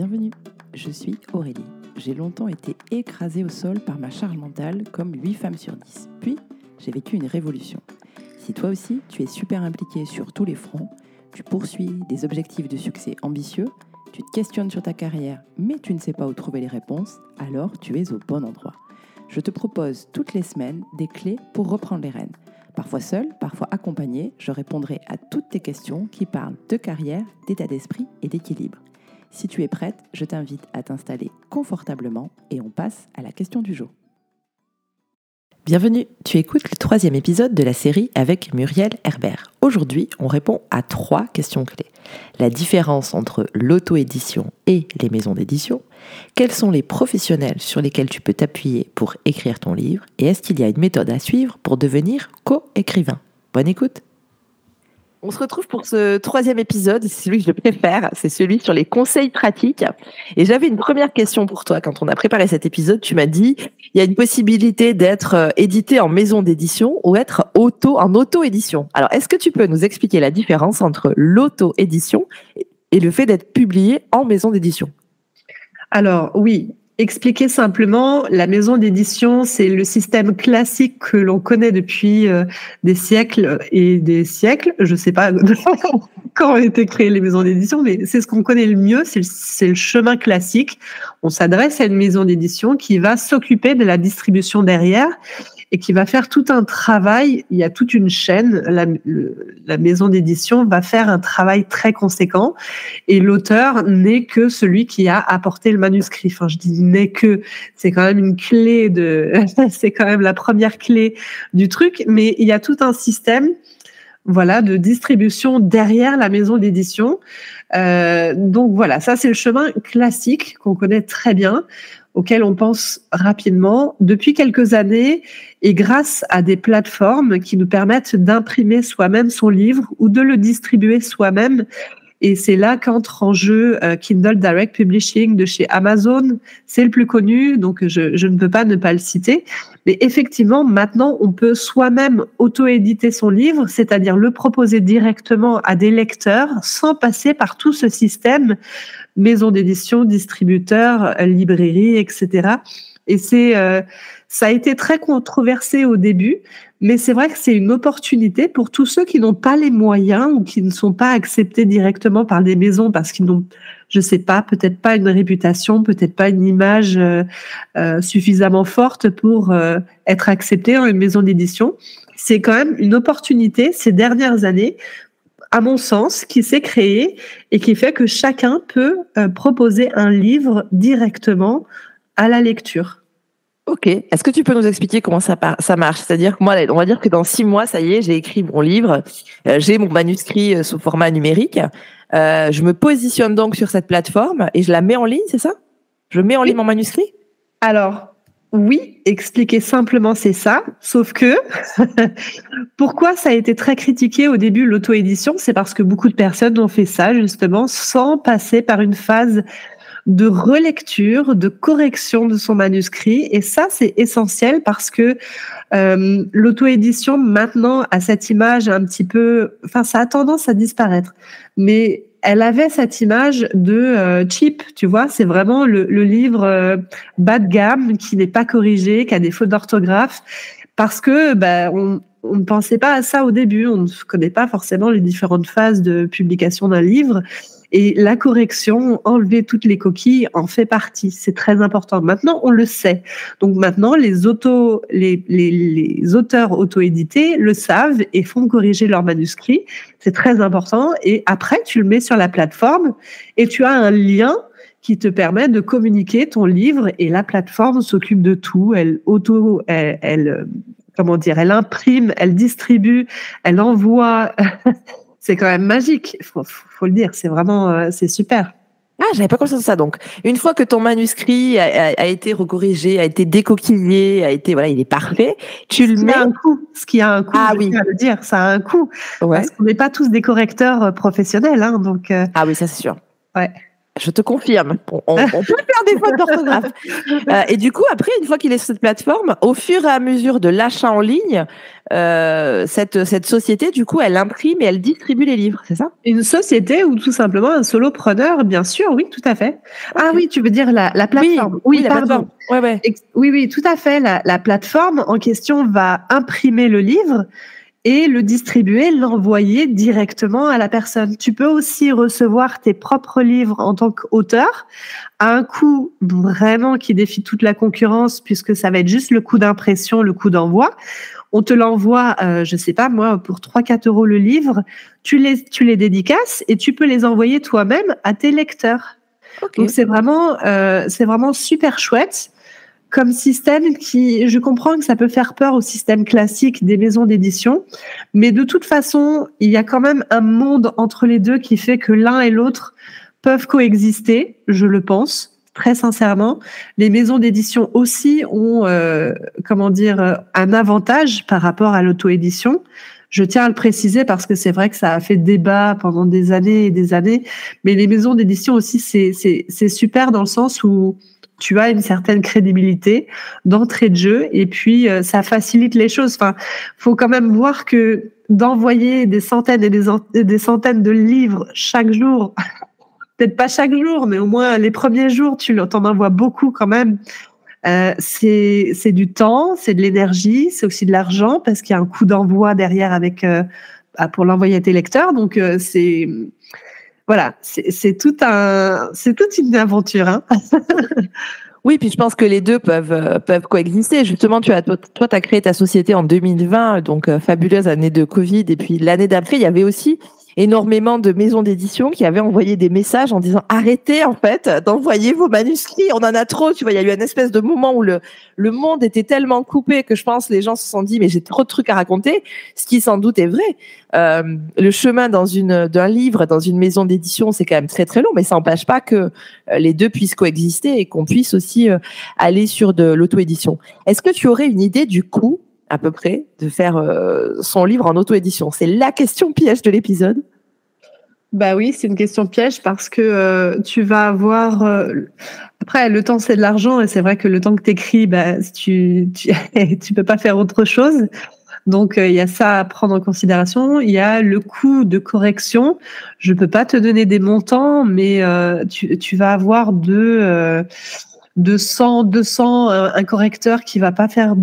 Bienvenue, je suis Aurélie. J'ai longtemps été écrasée au sol par ma charge mentale comme 8 femmes sur 10. Puis, j'ai vécu une révolution. Si toi aussi, tu es super impliqué sur tous les fronts, tu poursuis des objectifs de succès ambitieux, tu te questionnes sur ta carrière, mais tu ne sais pas où trouver les réponses, alors tu es au bon endroit. Je te propose toutes les semaines des clés pour reprendre les rênes. Parfois seul, parfois accompagné, je répondrai à toutes tes questions qui parlent de carrière, d'état d'esprit et d'équilibre. Si tu es prête, je t'invite à t'installer confortablement et on passe à la question du jour. Bienvenue, tu écoutes le troisième épisode de la série avec Muriel Herbert. Aujourd'hui, on répond à trois questions clés. La différence entre l'auto-édition et les maisons d'édition, quels sont les professionnels sur lesquels tu peux t'appuyer pour écrire ton livre? Et est-ce qu'il y a une méthode à suivre pour devenir co-écrivain? Bonne écoute on se retrouve pour ce troisième épisode, c'est celui que je préfère, c'est celui sur les conseils pratiques. Et j'avais une première question pour toi. Quand on a préparé cet épisode, tu m'as dit, il y a une possibilité d'être euh, édité en maison d'édition ou être auto, en auto-édition. Alors, est-ce que tu peux nous expliquer la différence entre l'auto-édition et le fait d'être publié en maison d'édition? Alors oui, Expliquer simplement, la maison d'édition, c'est le système classique que l'on connaît depuis euh, des siècles et des siècles. Je ne sais pas quand ont été créées les maisons d'édition, mais c'est ce qu'on connaît le mieux, c'est le, chemin classique. On s'adresse à une maison d'édition qui va s'occuper de la distribution derrière et qui va faire tout un travail. Il y a toute une chaîne. La, maison d'édition va faire un travail très conséquent et l'auteur n'est que celui qui a apporté le manuscrit. Enfin, je dis n'est que, c'est quand même une clé de, c'est quand même la première clé du truc, mais il y a tout un système voilà, de distribution derrière la maison d'édition. Euh, donc voilà, ça c'est le chemin classique qu'on connaît très bien auquel on pense rapidement depuis quelques années et grâce à des plateformes qui nous permettent d'imprimer soi-même son livre ou de le distribuer soi-même. Et c'est là qu'entre en jeu euh, Kindle Direct Publishing de chez Amazon. C'est le plus connu, donc je, je, ne peux pas ne pas le citer. Mais effectivement, maintenant, on peut soi-même auto-éditer son livre, c'est-à-dire le proposer directement à des lecteurs sans passer par tout ce système maison d'édition, distributeur, euh, librairie, etc. Et c'est, euh, ça a été très controversé au début, mais c'est vrai que c'est une opportunité pour tous ceux qui n'ont pas les moyens ou qui ne sont pas acceptés directement par des maisons parce qu'ils n'ont, je sais pas, peut-être pas une réputation, peut-être pas une image euh, suffisamment forte pour être acceptés en une maison d'édition. C'est quand même une opportunité ces dernières années à mon sens, qui s'est créé et qui fait que chacun peut euh, proposer un livre directement à la lecture. Ok. Est-ce que tu peux nous expliquer comment ça, ça marche? C'est-à-dire que moi, on va dire que dans six mois, ça y est, j'ai écrit mon livre, euh, j'ai mon manuscrit euh, sous format numérique. je me positionne donc sur cette plateforme et je la mets en ligne, c'est ça? Je mets en ligne mon manuscrit? Alors, oui, expliquer simplement, c'est ça. Sauf que, pourquoi ça a été très critiqué au début, l'auto-édition C'est parce que beaucoup de personnes ont fait ça, justement, sans passer par une phase de relecture, de correction de son manuscrit. Et ça, c'est essentiel parce que euh, l'auto-édition, maintenant, a cette image un petit peu... Enfin, ça a tendance à disparaître. Mais elle avait cette image de euh, cheap, tu vois, c'est vraiment le, livre euh, bas de gamme qui n'est pas corrigé, qui a des fautes d'orthographe, parce que ben, on, on ne pensait pas à ça au début, on ne connaît pas forcément les différentes phases de publication d'un livre. Et la correction, enlever toutes les coquilles, en fait partie. C'est très important. Maintenant, on le sait. Donc maintenant, les, auto, les, les, les auteurs auto-édités le savent et font corriger leur manuscrit. C'est très important. Et après, tu le mets sur la plateforme et tu as un lien qui te permet de communiquer ton livre et la plateforme s'occupe de tout. Elle auto, elle, elle comment dire, elle imprime, elle distribue, elle envoie. c'est quand même magique. Il faut, faut, le dire. C'est vraiment, euh, c'est super. Ah, j'avais pas conscience de ça. Donc, une fois que ton manuscrit a, été recorrigé, a été décoquillé, a été voilà, il est parfait, tu le mets. un coût. Ce qui a un coût. Ah oui. le dire, ça a un coût. Ouais. Parce qu'on n'est pas tous des correcteurs euh, professionnels, hein, donc. Euh, ah oui, ça c'est sûr. Ouais. Je te confirme. On, peut faire des fautes d'orthographe. Euh, et du coup, après, une fois qu'il est sur cette plateforme, au fur et à mesure de l'achat en ligne, euh, cette, cette société, du coup, elle imprime et elle distribue les livres, c'est ça? Une société ou tout simplement un solopreneur, bien sûr, oui, tout à fait. Ah oui, tu veux dire la, la plateforme Oui, la plateforme. Ouais, ouais. Oui, oui, tout à fait. La, la plateforme en question va imprimer le livre et le distribuer, l'envoyer directement à la personne. Tu peux aussi recevoir tes propres livres en tant qu'auteur à un coût vraiment qui défie toute la concurrence puisque ça va être juste le coût d'impression, le coût d'envoi. On te l'envoie, euh, je sais pas moi, pour 3-4 euros le livre. Tu les, tu les dédicaces et tu peux les envoyer toi-même à tes lecteurs. Donc c'est vraiment, euh, c'est vraiment super chouette comme système qui, je comprends que ça peut faire peur au système classique des maisons d'édition, mais de toute façon, il y a quand même un monde entre les deux qui fait que l'un et l'autre peuvent coexister, je le pense, très sincèrement. Les maisons d'édition aussi ont, euh, comment dire, un avantage par rapport à l'auto-édition. Je tiens à le préciser parce que c'est vrai que ça a fait débat pendant des années et des années, mais les maisons d'édition aussi, c'est super dans le sens où tu as une certaine crédibilité d'entrée de jeu et puis euh, ça facilite les choses. Enfin, faut quand même voir que d'envoyer des centaines et des, centaines de livres chaque jour, peut-être pas chaque jour, mais au moins les premiers jours, tu en envoies beaucoup quand même. Euh, c'est du temps, c'est de l'énergie, c'est aussi de l'argent parce qu'il y a un coût d'envoi derrière avec euh, bah, pour l'envoyer à tes lecteurs. Donc euh, c'est voilà, c'est tout un, c'est toute une aventure. Hein oui, puis je pense que les deux peuvent euh, peuvent coexister. Justement, tu as toi, tu as créé ta société en 2020, donc euh, fabuleuse année de Covid, et puis l'année d'après, il y avait aussi énormément de maisons d'édition qui avaient envoyé des messages en disant arrêtez en fait d'envoyer vos manuscrits, on en a trop. Tu vois, il y a eu une espèce de moment où le le monde était tellement coupé que je pense les gens se sont dit mais j'ai trop de trucs à raconter, ce qui sans doute est vrai. Euh, le chemin dans une d'un livre dans une maison d'édition c'est quand même très très long, mais ça n'empêche pas que euh, les deux puissent coexister et qu'on puisse aussi euh, aller sur de l'auto-édition. Est-ce que tu aurais une idée du coût à peu près de faire euh, son livre en auto-édition C'est la question piège de l'épisode. Bah oui, c'est une question piège parce que euh, tu vas avoir. Euh, après, le temps c'est de l'argent et c'est vrai que le temps que t'écris, bah, tu, tu peux pas faire autre chose. Donc il y a ça à prendre en considération. Il y a le coût de correction. Je peux pas te donner des montants, mais tu, tu vas avoir de 200 200 un correcteur qui va pas faire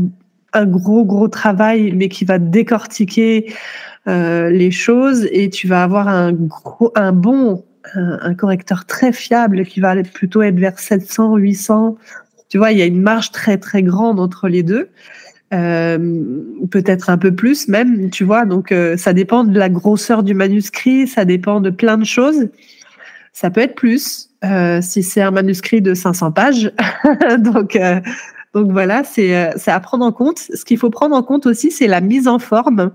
un gros gros travail, mais qui va décortiquer euh, les choses et tu vas avoir un gros, un bon, un, correcteur très fiable qui va plutôt être vers 700, 800. Tu vois, il y a une marge très très grande entre les deux. Euh, peut-être un peu plus même, tu vois. Donc euh, ça dépend de la grosseur du manuscrit, ça dépend de plein de choses. Ça peut être plus si c'est un manuscrit de 500 pages. donc donc voilà, euh, c'est à prendre en compte. Ce qu'il faut prendre en compte aussi, c'est la mise en forme.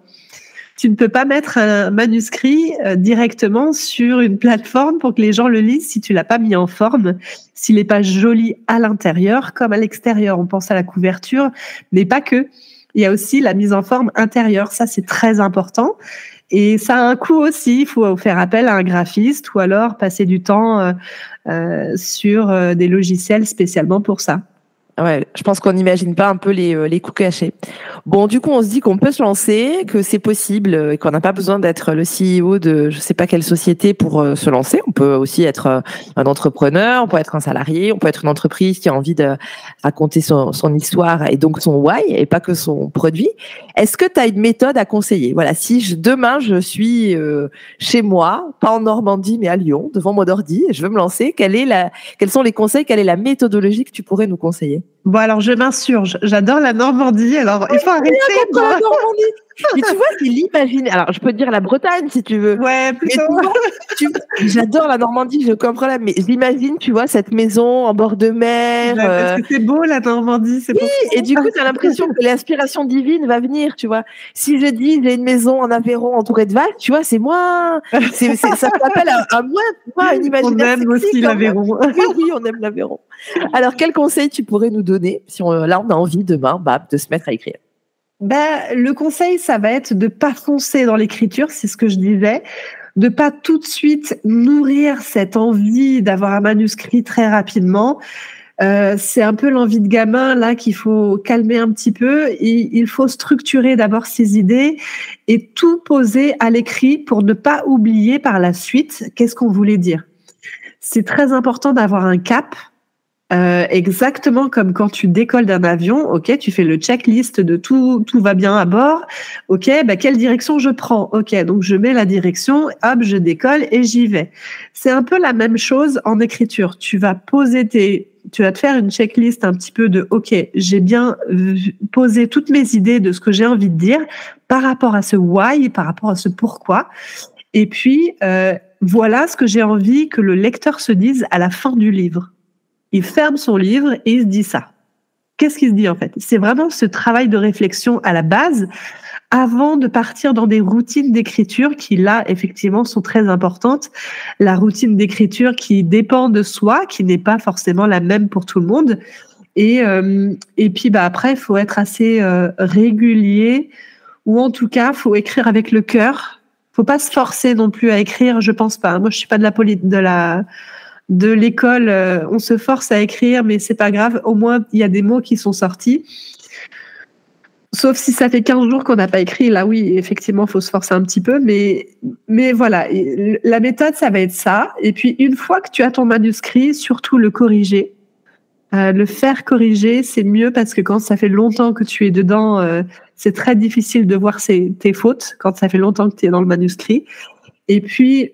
Tu ne peux pas mettre un manuscrit euh, directement sur une plateforme pour que les gens le lisent si tu l'as pas mis en forme, s'il n'est pas joli à l'intérieur comme à l'extérieur. On pense à la couverture, mais pas que. Il y a aussi la mise en forme intérieure. Ça, c'est très important. Et ça a un coût aussi. Il faut faire appel à un graphiste ou alors passer du temps euh, sur des logiciels spécialement pour ça. Ouais, je pense qu'on n'imagine pas un peu les, euh, les coups cachés. Bon, du coup, on se dit qu'on peut se lancer, que c'est possible euh, et qu'on n'a pas besoin d'être le CEO de je sais pas quelle société pour euh, se lancer. On peut aussi être un entrepreneur, on peut être un salarié, on peut être une entreprise qui a envie de raconter son, son histoire et donc son why et pas que son produit. Est-ce que tu as une méthode à conseiller? Voilà, si je, demain je suis chez moi, pas en Normandie mais à Lyon, devant mon ordi, et je veux me lancer, quelle est la, quels sont les conseils, quelle est la méthodologie que tu pourrais nous conseiller? Bon, alors je m'insurge. J'adore la Normandie. Alors, il faut arrêter. De... La Normandie. Mais tu vois, c'est l'imaginer. Alors, je peux te dire la Bretagne si tu veux. Ouais, plutôt. J'adore la Normandie, je comprends là, mais j'imagine, tu vois, cette maison en bord de mer. parce euh, que c'est beau la Normandie, c'est Oui, et du coup, tu as l'impression que l'inspiration divine va venir, tu vois. Si je dis j'ai une maison en Aveyron entourée de vagues, tu vois, c'est moi. Ça s'appelle à, à moi, une imagination. On aime aussi l'Aveyron. Oui, oui, on aime l'Aveyron. Alors, quel conseil tu pourrais nous donner si on, là, on a envie demain bah, de se mettre à écrire? Ben, le conseil, ça va être de pas foncer dans l'écriture, c'est ce que je disais. de pas tout de suite nourrir cette envie d'avoir un manuscrit très rapidement. Euh, c'est un peu l'envie de gamin là qu'il faut calmer un petit peu. Il faut structurer d'abord ses idées et tout poser à l'écrit pour ne pas oublier par la suite qu'est-ce qu'on voulait dire. C'est très important d'avoir un cap, euh, exactement comme quand tu décolles d'un avion, ok, tu fais le checklist de tout, tout va bien à bord, ok, bah, quelle direction je prends, ok, donc je mets la direction, hop, je décolle et j'y vais. C'est un peu la même chose en écriture. Tu vas poser tes, tu vas te faire une checklist un petit peu de, ok, j'ai bien posé toutes mes idées de ce que j'ai envie de dire par rapport à ce why, par rapport à ce pourquoi, et puis euh, voilà ce que j'ai envie que le lecteur se dise à la fin du livre il ferme son livre et il se dit ça. Qu'est-ce qu'il se dit en fait? C'est vraiment ce travail de réflexion à la base avant de partir dans des routines d'écriture qui là effectivement sont très importantes. La routine d'écriture qui dépend de soi, qui n'est pas forcément la même pour tout le monde. Et, euh, et puis bah, après, il faut être assez euh, régulier ou en tout cas, faut écrire avec le cœur. Faut pas se forcer non plus à écrire, je pense pas. Moi, je suis pas de la, de la de l'école, euh, on se force à écrire, mais c'est pas grave. Au moins, il y a des mots qui sont sortis. Sauf si ça fait 15 jours qu'on n'a pas écrit, là oui, effectivement, faut se forcer un petit peu, mais, mais voilà, la méthode, ça va être ça. Et puis, une fois que tu as ton manuscrit, surtout le corriger. Euh, le faire corriger, c'est mieux parce que quand ça fait longtemps que tu es dedans, euh, c'est très difficile de voir tes fautes quand ça fait longtemps que tu es dans le manuscrit. Et puis,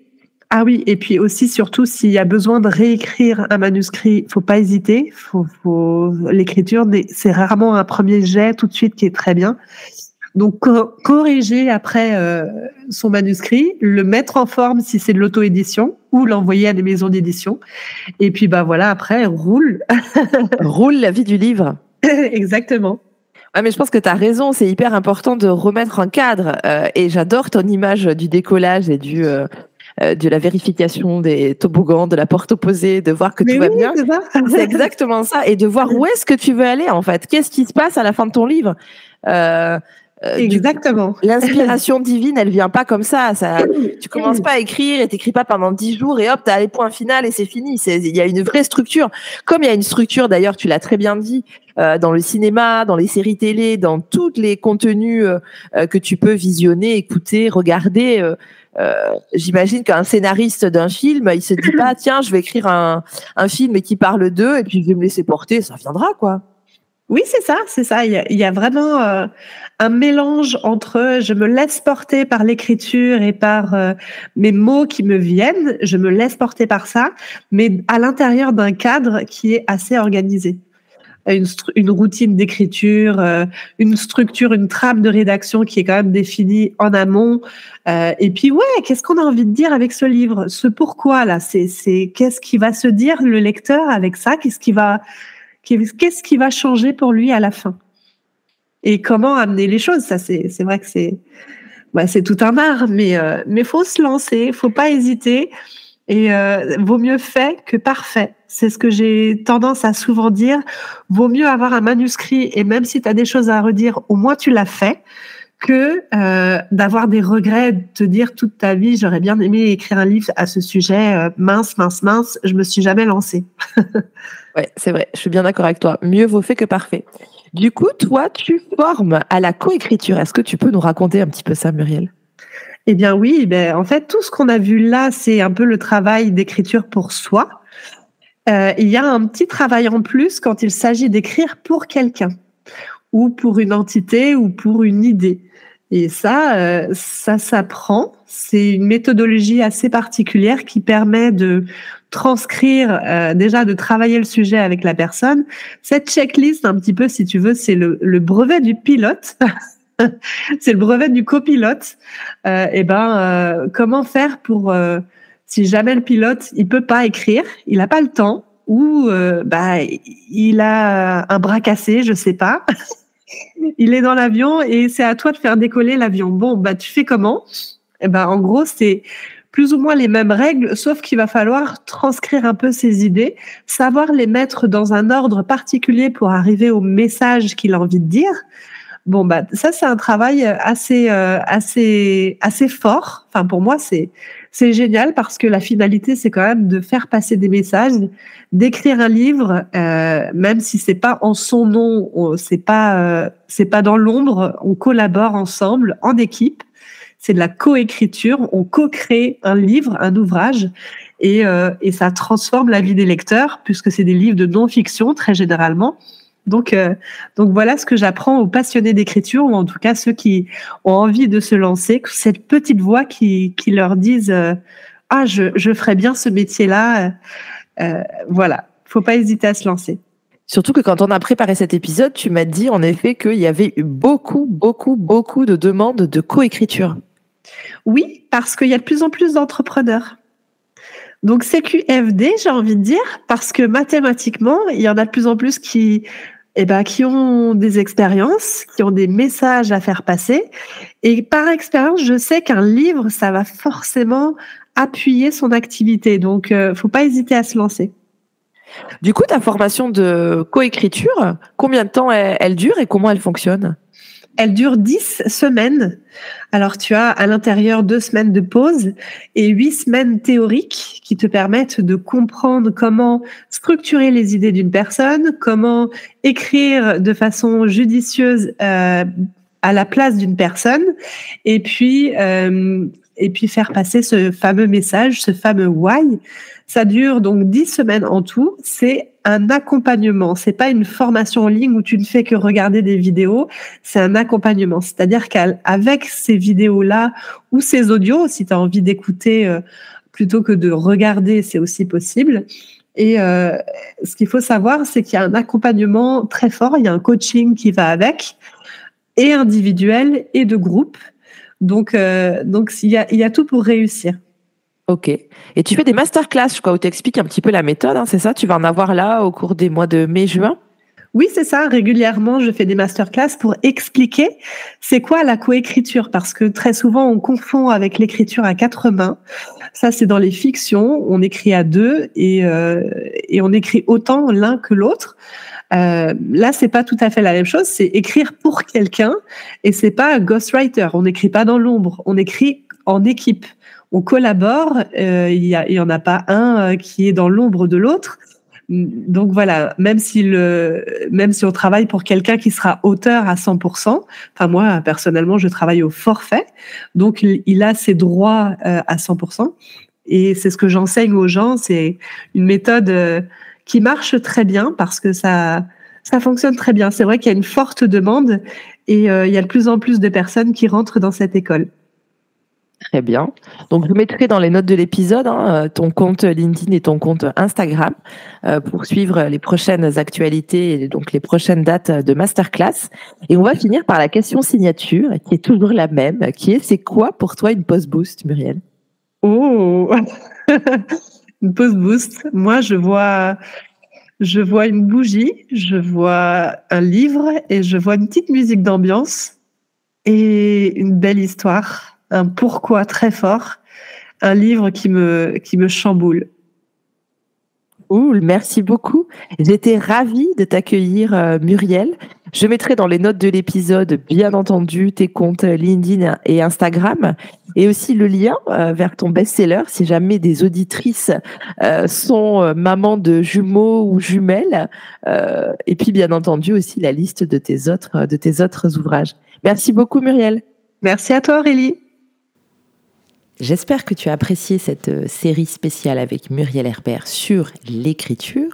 ah oui, et puis aussi, surtout, s'il y a besoin de réécrire un manuscrit, faut pas hésiter. Faut, faut... L'écriture, c'est rarement un premier jet tout de suite qui est très bien. Donc, corriger après euh, son manuscrit, le mettre en forme si c'est de l'auto-édition ou l'envoyer à des maisons d'édition. Et puis, bah voilà, après, roule. roule la vie du livre. Exactement. Ouais, mais je pense que tu as raison, c'est hyper important de remettre un cadre. Euh, et j'adore ton image du décollage et du, euh, euh, de la vérification des toboggans, de la porte opposée, de voir que tout va bien. C'est exactement ça. Et de voir où est-ce que tu veux aller, en fait. Qu'est-ce qui se passe à la fin de ton livre? Euh, euh Exactement. L'inspiration divine, elle vient pas comme ça. ça tu commences pas à écrire et t'écris pas pendant dix jours et hop, t'as les points finaux et c'est fini. Il y a une vraie structure. Comme il y a une structure, d'ailleurs, tu l'as très bien dit, euh, dans le cinéma, dans les séries télé, dans tous les contenus euh, que tu peux visionner, écouter, regarder. Euh, j'imagine qu'un scénariste d'un film, il se dit pas tiens, je vais écrire un, un film qui parle d'eux et puis je vais me laisser porter, ça viendra quoi. Oui, c'est ça, c'est ça. Il y a, vraiment euh, un mélange entre je me laisse porter par l'écriture et par euh, mes mots qui me viennent, je me laisse porter par ça, mais à l'intérieur d'un cadre qui est assez organisé une, routine d'écriture, euh, une structure, une trame de rédaction qui est quand même définie en amont. Euh, et puis ouais, qu'est-ce qu'on a envie de dire avec ce livre? Ce pourquoi là, c'est qu'est-ce qui va se dire le lecteur avec ça? Qu'est-ce qui va qui va changer pour lui à la fin? Et comment amener les choses? Ça c'est vrai que c'est c'est tout un art, mais euh, faut se lancer, faut pas hésiter. Et euh, vaut mieux fait que parfait. C'est ce que j'ai tendance à souvent dire. Vaut mieux avoir un manuscrit et même si tu as des choses à redire, au moins tu l'as fait, que euh, d'avoir des regrets, de te dire toute ta vie, j'aurais bien aimé écrire un livre à ce sujet. Euh, mince, mince, mince, je me suis jamais lancée. ouais, c'est vrai. Je suis bien d'accord avec toi. Mieux vaut fait que parfait. Du coup, toi, tu formes à la coécriture. Est-ce que tu peux nous raconter un petit peu ça, Muriel? Eh bien oui, ben, en fait, tout ce qu'on a vu là, c'est un peu le travail d'écriture pour soi. Euh, il y a un petit travail en plus quand il s'agit d'écrire pour quelqu'un ou pour une entité ou pour une idée. Et ça, euh, ça s'apprend. C'est une méthodologie assez particulière qui permet de transcrire, euh, déjà de travailler le sujet avec la personne. Cette checklist, un petit peu, si tu veux, c'est le, le brevet du pilote. c'est le brevet du copilote. Euh, et ben, euh, comment faire pour euh, si jamais le pilote il peut pas écrire, il n'a pas le temps ou euh, bah il a un bras cassé, je sais pas. il est dans l'avion et c'est à toi de faire décoller l'avion. Bon, bah tu fais comment? Et ben en gros c'est plus ou moins les mêmes règles, sauf qu'il va falloir transcrire un peu ses idées, savoir les mettre dans un ordre particulier pour arriver au message qu'il a envie de dire. Bon, bah, ça, c'est un travail assez, euh, assez, assez fort. Enfin, pour moi, c'est, c'est génial parce que la finalité, c'est quand même de faire passer des messages, d'écrire un livre, euh, même si c'est pas en son nom, c'est pas euh, c'est pas dans l'ombre. On collabore ensemble en équipe. C'est de la coécriture. On co-crée un livre, un ouvrage, et, euh, et ça transforme la vie des lecteurs puisque c'est des livres de non-fiction très généralement. Donc, euh, donc voilà ce que j'apprends aux passionnés d'écriture, ou en tout cas ceux qui ont envie de se lancer, cette petite voix qui, qui leur dise euh, Ah, je, je ferais bien ce métier-là. Euh, voilà, faut pas hésiter à se lancer. Surtout que quand on a préparé cet épisode, tu m'as dit en effet qu'il y avait eu beaucoup, beaucoup, beaucoup de demandes de coécriture. Oui, parce qu'il y a de plus en plus d'entrepreneurs. Donc CQFD, j'ai envie de dire, parce que mathématiquement, il y en a de plus en plus qui, eh ben, qui ont des expériences, qui ont des messages à faire passer. Et par expérience, je sais qu'un livre, ça va forcément appuyer son activité. Donc, euh, faut pas hésiter à se lancer. Du coup, ta formation de coécriture, combien de temps elle dure et comment elle fonctionne? Elle dure 10 semaines. Alors, tu as à l'intérieur deux semaines de pause et huit semaines théoriques qui te permettent de comprendre comment structurer les idées d'une personne, comment écrire de façon judicieuse euh, à la place d'une personne et puis, euh, et puis faire passer ce fameux message, ce fameux why. Ça dure donc dix semaines en tout. C'est un accompagnement. C'est pas une formation en ligne où tu ne fais que regarder des vidéos. C'est un accompagnement. C'est-à-dire qu'avec ces vidéos-là ou ces audios, si tu as envie d'écouter euh, plutôt que de regarder, c'est aussi possible. Et euh, ce qu'il faut savoir, c'est qu'il y a un accompagnement très fort. Il y a un coaching qui va avec, et individuel et de groupe. Donc, euh, donc il y a tout pour réussir. Ok. Et tu fais des masterclass, crois, où tu expliques un petit peu la méthode, hein, c'est ça? Tu vas en avoir là au cours des mois de mai-juin oui, c'est ça. Régulièrement, je fais des masterclass pour expliquer c'est quoi la coécriture, parce que très souvent, on confond avec l'écriture à quatre mains. Ça, c'est dans les fictions. On écrit à deux et, euh, et on écrit autant l'un que l'autre. Euh, là, c'est pas tout à fait la même chose. C'est écrire pour quelqu'un et c'est pas ghostwriter. On n'écrit pas dans l'ombre. On écrit en équipe on collabore. Euh, il n'y en a pas un euh, qui est dans l'ombre de l'autre. Donc voilà, même si le, même si on travaille pour quelqu'un qui sera auteur à 100%, enfin moi personnellement je travaille au forfait, donc il, a ses droits euh, à 100%. Et c'est ce que j'enseigne aux gens, c'est une méthode qui marche très bien parce que ça, ça fonctionne très bien. C'est vrai qu'il y a une forte demande et il y a de plus en plus de personnes qui rentrent dans cette école. Très bien. Donc, je mettrai dans les notes de l'épisode hein, euh, ton compte LinkedIn et ton compte Instagram euh, pour suivre les prochaines actualités et donc les prochaines dates de masterclass. Et on va finir par la question signature, qui est toujours la même, qui est c'est quoi pour toi une post boost, Muriel? Oh, une post boost. Moi, je vois, je vois une bougie, je vois un livre et je vois une petite musique d'ambiance et une belle histoire un pourquoi très fort, un livre qui me, qui me chamboule. Cool, merci beaucoup. J'étais ravie de t'accueillir, euh, Muriel. Je mettrai dans les notes de l'épisode, bien entendu, tes comptes LinkedIn et Instagram, et aussi le lien euh, vers ton best-seller si jamais des auditrices euh, sont mamans de jumeaux ou jumelles, et puis bien entendu aussi la liste de tes autres, de tes autres ouvrages. Merci beaucoup, Muriel. Merci à toi, Aurélie. J'espère que tu as apprécié cette euh, série spéciale avec Muriel Herbert sur l'écriture.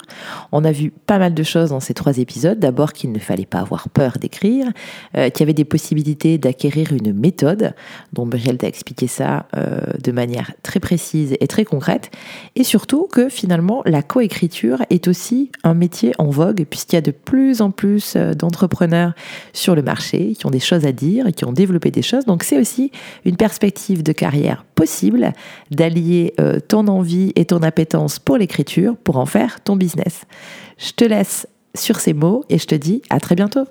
On a vu pas mal de choses dans ces trois épisodes. D'abord qu'il ne fallait pas avoir peur d'écrire, euh, qu'il y avait des possibilités d'acquérir une méthode, dont Muriel t'a expliqué ça euh, de manière très précise et très concrète, et surtout que finalement la coécriture est aussi un métier en vogue puisqu'il y a de plus en plus d'entrepreneurs sur le marché qui ont des choses à dire et qui ont développé des choses. Donc c'est aussi une perspective de carrière possible d'allier euh, ton envie et ton appétence pour l'écriture pour en faire ton business. Je te laisse sur ces mots et je te dis à très bientôt.